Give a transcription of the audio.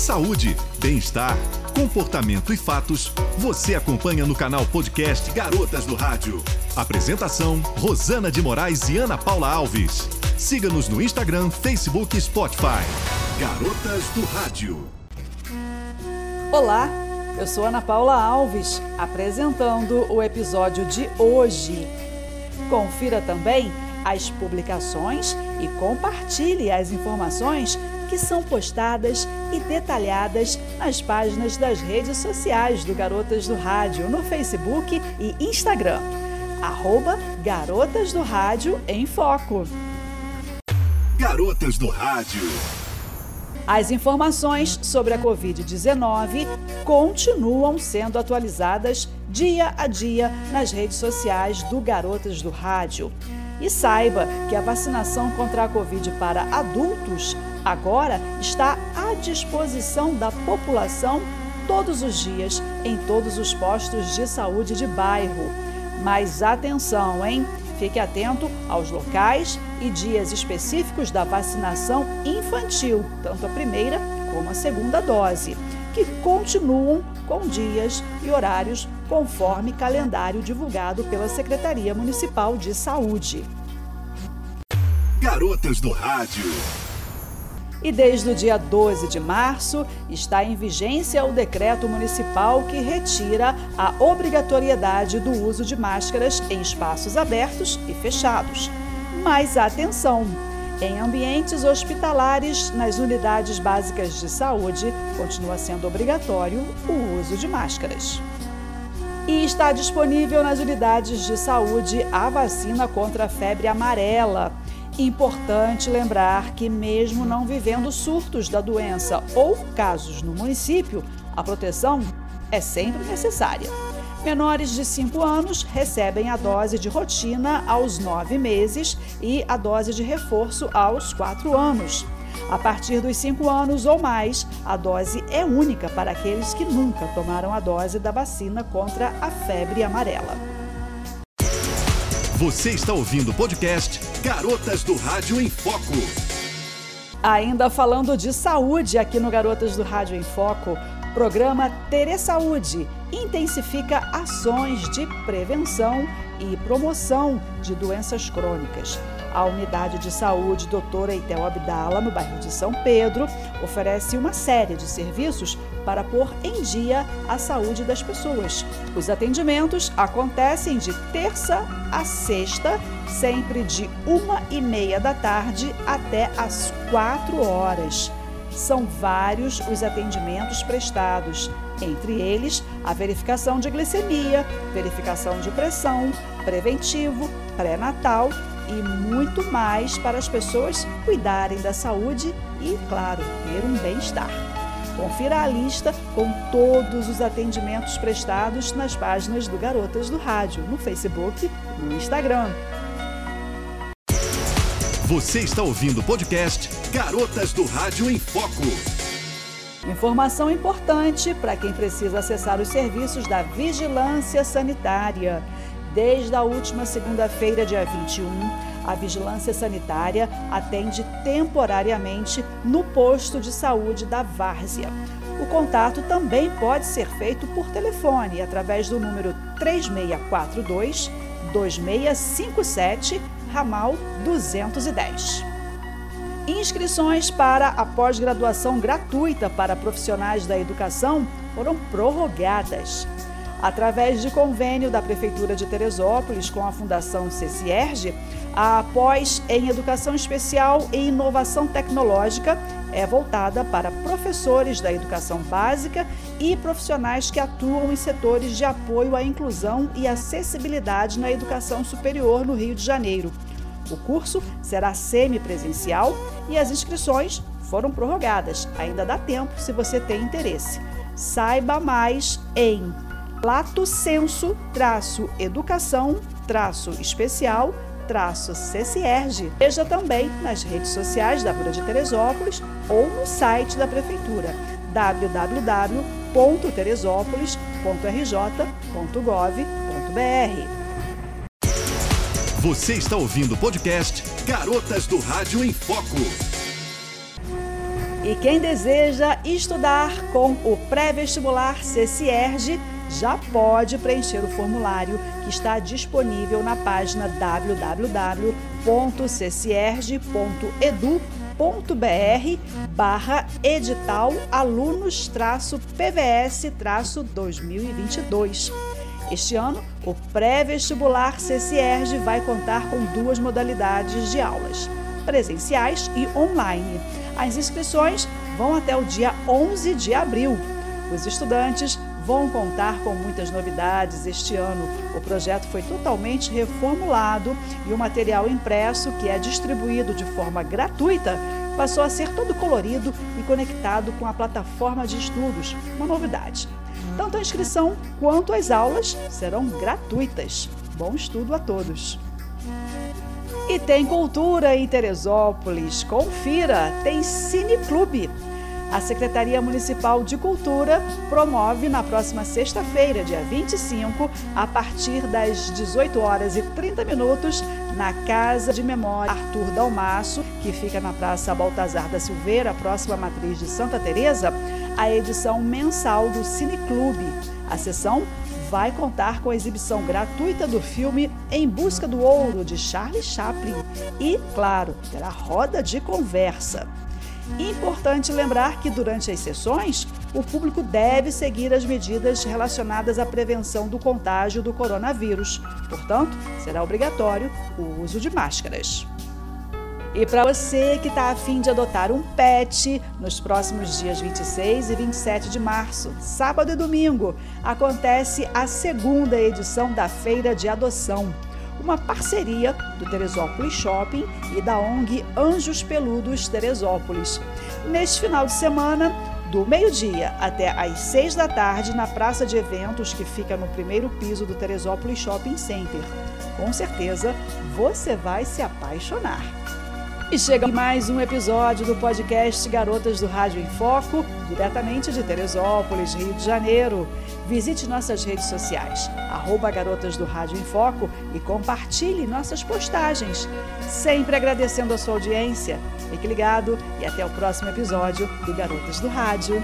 Saúde, bem-estar, comportamento e fatos, você acompanha no canal podcast Garotas do Rádio. Apresentação: Rosana de Moraes e Ana Paula Alves. Siga-nos no Instagram, Facebook e Spotify. Garotas do Rádio. Olá, eu sou Ana Paula Alves, apresentando o episódio de hoje. Confira também as publicações e compartilhe as informações que são postadas e detalhadas nas páginas das redes sociais do Garotas do Rádio, no Facebook e Instagram. Arroba Garotas do Rádio em Foco. Garotas do Rádio. As informações sobre a Covid-19 continuam sendo atualizadas dia a dia nas redes sociais do Garotas do Rádio. E saiba que a vacinação contra a Covid para adultos agora está à disposição da população todos os dias em todos os postos de saúde de bairro. Mas atenção, hein? Fique atento aos locais e dias específicos da vacinação infantil, tanto a primeira como a segunda dose, que continuam com dias e horários conforme calendário divulgado pela Secretaria Municipal de Saúde. Garotas do Rádio. E desde o dia 12 de março está em vigência o decreto municipal que retira a obrigatoriedade do uso de máscaras em espaços abertos e fechados. Mas atenção! Em ambientes hospitalares, nas unidades básicas de saúde, continua sendo obrigatório o uso de máscaras. E está disponível nas unidades de saúde a vacina contra a febre amarela. Importante lembrar que, mesmo não vivendo surtos da doença ou casos no município, a proteção é sempre necessária. Menores de 5 anos recebem a dose de rotina aos 9 meses e a dose de reforço aos 4 anos. A partir dos 5 anos ou mais, a dose é única para aqueles que nunca tomaram a dose da vacina contra a febre amarela. Você está ouvindo o podcast Garotas do Rádio em Foco. Ainda falando de saúde aqui no Garotas do Rádio em Foco, programa Tere Saúde intensifica ações de prevenção e promoção de doenças crônicas. A unidade de saúde Doutora Eitel Abdala, no bairro de São Pedro, oferece uma série de serviços para pôr em dia a saúde das pessoas. Os atendimentos acontecem de terça a sexta, sempre de uma e meia da tarde até às quatro horas. São vários os atendimentos prestados, entre eles a verificação de glicemia, verificação de pressão, preventivo, pré-natal e muito mais para as pessoas cuidarem da saúde e, claro, ter um bem-estar. Confira a lista com todos os atendimentos prestados nas páginas do Garotas do Rádio, no Facebook e no Instagram. Você está ouvindo o podcast Garotas do Rádio em Foco. Informação importante para quem precisa acessar os serviços da Vigilância Sanitária. Desde a última segunda-feira, dia 21, a Vigilância Sanitária atende temporariamente no posto de saúde da Várzea. O contato também pode ser feito por telefone através do número 3642 2657 ramal 210. Inscrições para a pós-graduação gratuita para profissionais da educação foram prorrogadas. Através de convênio da Prefeitura de Teresópolis com a Fundação CECIERGE, a pós em Educação Especial e Inovação Tecnológica é voltada para professores da educação básica e profissionais que atuam em setores de apoio à inclusão e acessibilidade na educação superior no Rio de Janeiro. O curso será semipresencial e as inscrições foram prorrogadas. Ainda dá tempo se você tem interesse. Saiba mais em latocenso-educação-especial CCERG. Veja também nas redes sociais da Rua de Teresópolis ou no site da Prefeitura www.teresópolis.rj.gov.br. Você está ouvindo o podcast Garotas do Rádio em Foco. E quem deseja estudar com o pré-vestibular CCIERG já pode preencher o formulário que está disponível na página www.ccierge.edu.br barra edital alunos-pvs-2022. Este ano, o pré-vestibular CCIERG vai contar com duas modalidades de aulas, presenciais e online. As inscrições vão até o dia 11 de abril. Os estudantes vão contar com muitas novidades este ano. O projeto foi totalmente reformulado e o material impresso, que é distribuído de forma gratuita, passou a ser todo colorido e conectado com a plataforma de estudos, uma novidade. Tanto a inscrição quanto as aulas serão gratuitas. Bom estudo a todos! E tem cultura em Teresópolis. Confira, tem Cine Clube a Secretaria Municipal de Cultura promove na próxima sexta-feira, dia 25, a partir das 18 horas e 30 minutos, na Casa de Memória Arthur Dalmaço, que fica na Praça Baltazar da Silveira, próxima à matriz de Santa Teresa, a edição mensal do Cine Clube. A sessão vai contar com a exibição gratuita do filme Em Busca do Ouro, de Charlie Chaplin. E, claro, terá roda de conversa. Importante lembrar que durante as sessões, o público deve seguir as medidas relacionadas à prevenção do contágio do coronavírus. Portanto, será obrigatório o uso de máscaras. E para você que está afim de adotar um pet, nos próximos dias 26 e 27 de março, sábado e domingo, acontece a segunda edição da Feira de Adoção uma parceria do Teresópolis Shopping e da ONG Anjos Peludos Teresópolis. Neste final de semana, do meio-dia até às seis da tarde, na praça de eventos que fica no primeiro piso do Teresópolis Shopping Center. Com certeza você vai se apaixonar. E chega mais um episódio do podcast Garotas do Rádio em Foco, diretamente de Teresópolis, Rio de Janeiro. Visite nossas redes sociais, arroba Garotas do Rádio em Foco e compartilhe nossas postagens. Sempre agradecendo a sua audiência. Fique ligado e até o próximo episódio do Garotas do Rádio.